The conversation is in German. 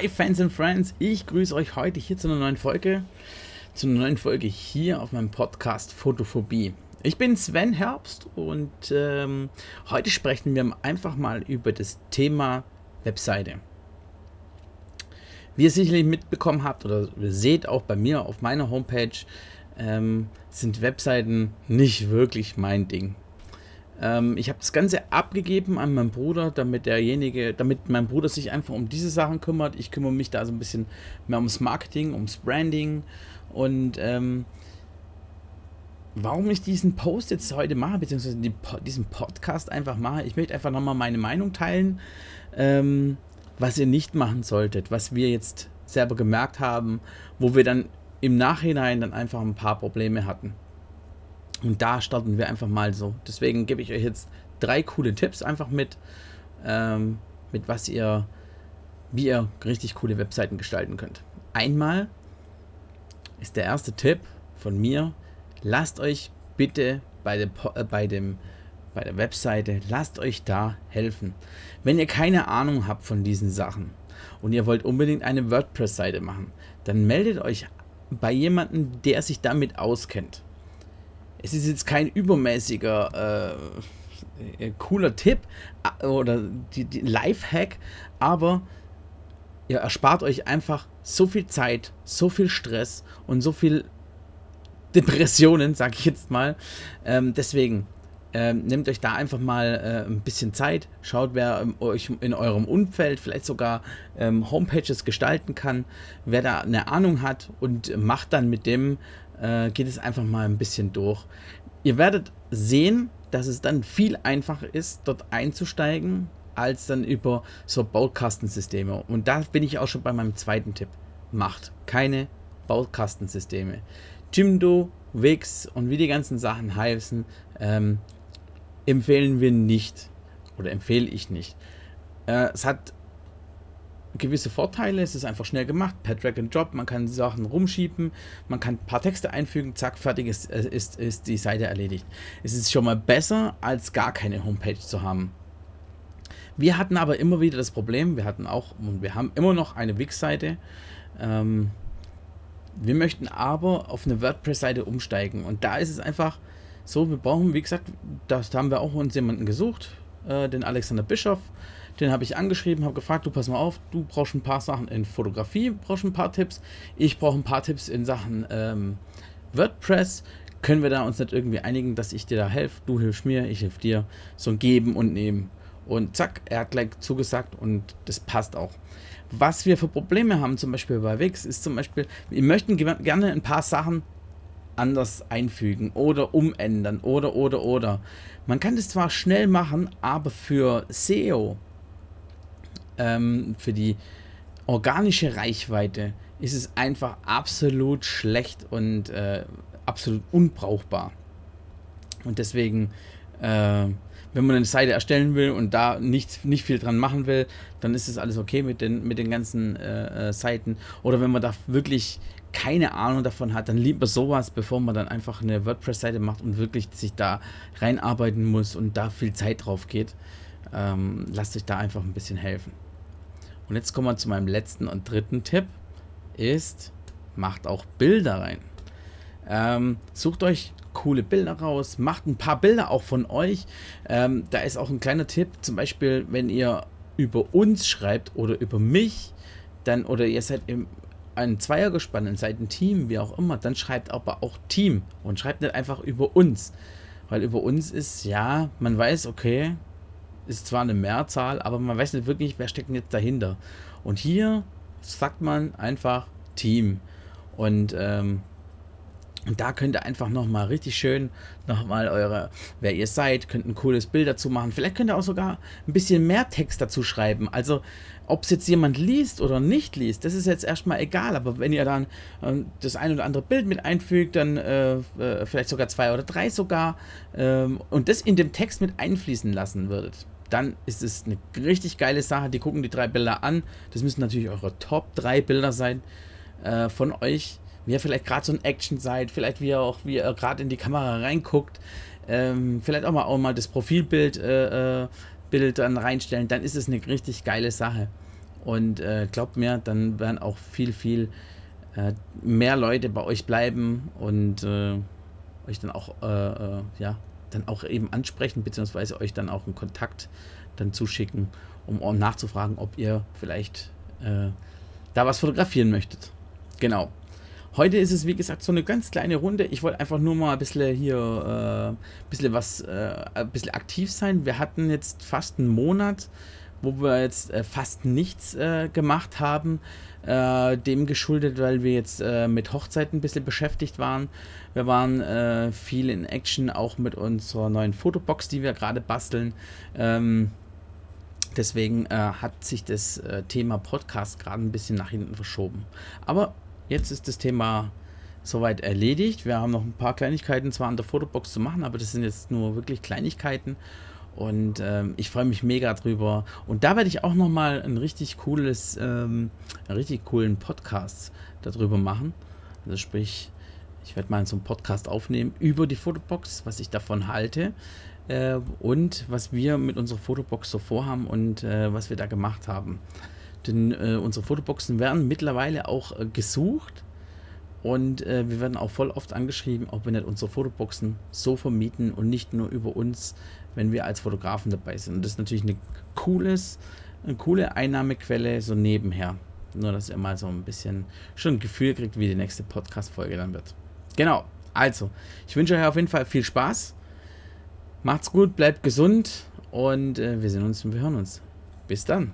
Hi Fans and Friends, ich grüße euch heute hier zu einer neuen Folge, zu einer neuen Folge hier auf meinem Podcast Photophobie. Ich bin Sven Herbst und ähm, heute sprechen wir einfach mal über das Thema Webseite. Wie ihr sicherlich mitbekommen habt oder seht auch bei mir auf meiner Homepage, ähm, sind Webseiten nicht wirklich mein Ding. Ähm, ich habe das Ganze abgegeben an meinen Bruder, damit derjenige, damit mein Bruder sich einfach um diese Sachen kümmert. Ich kümmere mich da so ein bisschen mehr ums Marketing, ums Branding und ähm, warum ich diesen Post jetzt heute mache, beziehungsweise die, diesen Podcast einfach mache. Ich möchte einfach nochmal meine Meinung teilen, ähm, was ihr nicht machen solltet, was wir jetzt selber gemerkt haben, wo wir dann im Nachhinein dann einfach ein paar Probleme hatten. Und da starten wir einfach mal so. Deswegen gebe ich euch jetzt drei coole Tipps einfach mit, ähm, mit was ihr, wie ihr richtig coole Webseiten gestalten könnt. Einmal ist der erste Tipp von mir, lasst euch bitte bei, dem, äh, bei, dem, bei der Webseite, lasst euch da helfen. Wenn ihr keine Ahnung habt von diesen Sachen und ihr wollt unbedingt eine WordPress-Seite machen, dann meldet euch bei jemandem, der sich damit auskennt es ist jetzt kein übermäßiger äh, äh, cooler Tipp oder die, die Lifehack, aber ihr erspart euch einfach so viel Zeit, so viel Stress und so viel Depressionen, sag ich jetzt mal. Ähm, deswegen ähm, nehmt euch da einfach mal äh, ein bisschen Zeit, schaut, wer ähm, euch in eurem Umfeld vielleicht sogar ähm, Homepages gestalten kann, wer da eine Ahnung hat und macht dann mit dem äh, geht es einfach mal ein bisschen durch. Ihr werdet sehen, dass es dann viel einfacher ist, dort einzusteigen, als dann über so Baukastensysteme. Und da bin ich auch schon bei meinem zweiten Tipp. Macht keine Baukastensysteme. Jimdo, Wix und wie die ganzen Sachen heißen, ähm, empfehlen wir nicht. Oder empfehle ich nicht. Äh, es hat gewisse Vorteile. Es ist einfach schnell gemacht, per Drag and Drop. Man kann Sachen rumschieben, man kann ein paar Texte einfügen, zack, fertig ist, äh, ist, ist die Seite erledigt. Es ist schon mal besser, als gar keine Homepage zu haben. Wir hatten aber immer wieder das Problem, wir hatten auch und wir haben immer noch eine Wix-Seite. Ähm, wir möchten aber auf eine WordPress-Seite umsteigen und da ist es einfach so, wir brauchen, wie gesagt, das haben wir auch uns jemanden gesucht, äh, den Alexander Bischof. Den habe ich angeschrieben, habe gefragt, du pass mal auf, du brauchst ein paar Sachen in Fotografie, brauchst ein paar Tipps. Ich brauche ein paar Tipps in Sachen ähm, WordPress. Können wir da uns nicht irgendwie einigen, dass ich dir da helfe? Du hilfst mir, ich helfe dir. So ein Geben und Nehmen. Und zack, er hat gleich zugesagt und das passt auch. Was wir für Probleme haben, zum Beispiel bei Wix, ist zum Beispiel, wir möchten gerne ein paar Sachen anders einfügen oder umändern oder oder oder. Man kann das zwar schnell machen, aber für SEO ähm, für die organische Reichweite ist es einfach absolut schlecht und äh, absolut unbrauchbar. Und deswegen, äh, wenn man eine Seite erstellen will und da nichts, nicht viel dran machen will, dann ist es alles okay mit den, mit den ganzen äh, äh, Seiten. Oder wenn man da wirklich keine Ahnung davon hat, dann lieber sowas, bevor man dann einfach eine WordPress-Seite macht und wirklich sich da reinarbeiten muss und da viel Zeit drauf geht. Ähm, lasst euch da einfach ein bisschen helfen. Und jetzt kommen wir zu meinem letzten und dritten Tipp. Ist, macht auch Bilder rein. Ähm, sucht euch coole Bilder raus, macht ein paar Bilder auch von euch. Ähm, da ist auch ein kleiner Tipp, zum Beispiel, wenn ihr über uns schreibt oder über mich, dann oder ihr seid im ein Zweiergespann und seid ein Team, wie auch immer, dann schreibt aber auch Team und schreibt nicht einfach über uns. Weil über uns ist, ja, man weiß, okay, ist zwar eine Mehrzahl, aber man weiß nicht wirklich, wer steckt jetzt dahinter. Und hier sagt man einfach Team. Und, ähm, und da könnt ihr einfach nochmal richtig schön nochmal eure, wer ihr seid, könnt ein cooles Bild dazu machen. Vielleicht könnt ihr auch sogar ein bisschen mehr Text dazu schreiben. Also, ob es jetzt jemand liest oder nicht liest, das ist jetzt erstmal egal. Aber wenn ihr dann äh, das ein oder andere Bild mit einfügt, dann äh, äh, vielleicht sogar zwei oder drei sogar, ähm, und das in dem Text mit einfließen lassen würdet, dann ist es eine richtig geile Sache. Die gucken die drei Bilder an. Das müssen natürlich eure Top 3 Bilder sein äh, von euch. Wie ihr vielleicht gerade so ein Action seid, vielleicht wie ihr auch, wie ihr gerade in die Kamera reinguckt. Ähm, vielleicht auch mal, auch mal das Profilbild äh, äh, Bild dann reinstellen, dann ist es eine richtig geile Sache. Und äh, glaubt mir, dann werden auch viel, viel äh, mehr Leute bei euch bleiben und äh, euch dann auch, ja, dann auch eben ansprechen, beziehungsweise euch dann auch einen Kontakt dann zuschicken, um nachzufragen, ob ihr vielleicht äh, da was fotografieren möchtet. Genau. Heute ist es, wie gesagt, so eine ganz kleine Runde. Ich wollte einfach nur mal ein bisschen hier, äh, bisschen was, äh, ein bisschen aktiv sein. Wir hatten jetzt fast einen Monat, wo wir jetzt äh, fast nichts äh, gemacht haben. Äh, dem geschuldet, weil wir jetzt äh, mit Hochzeiten ein bisschen beschäftigt waren. Wir waren viel in Action, auch mit unserer neuen Fotobox, die wir gerade basteln. Ähm, deswegen hat sich das Thema Podcast gerade ein bisschen nach hinten verschoben. Aber Jetzt ist das Thema soweit erledigt. Wir haben noch ein paar Kleinigkeiten zwar an der Fotobox zu machen, aber das sind jetzt nur wirklich Kleinigkeiten. Und ähm, ich freue mich mega drüber. Und da werde ich auch nochmal ein richtig cooles, ähm, einen richtig coolen Podcast darüber machen. Also sprich, ich werde mal so einen Podcast aufnehmen über die Fotobox, was ich davon halte äh, und was wir mit unserer Fotobox so vorhaben und äh, was wir da gemacht haben. Denn äh, unsere Fotoboxen werden mittlerweile auch äh, gesucht und äh, wir werden auch voll oft angeschrieben, ob wir nicht unsere Fotoboxen so vermieten und nicht nur über uns, wenn wir als Fotografen dabei sind. Und das ist natürlich eine, cooles, eine coole Einnahmequelle so nebenher. Nur, dass ihr mal so ein bisschen schon ein Gefühl kriegt, wie die nächste Podcast-Folge dann wird. Genau. Also, ich wünsche euch auf jeden Fall viel Spaß. Macht's gut, bleibt gesund und äh, wir sehen uns und wir hören uns. Bis dann.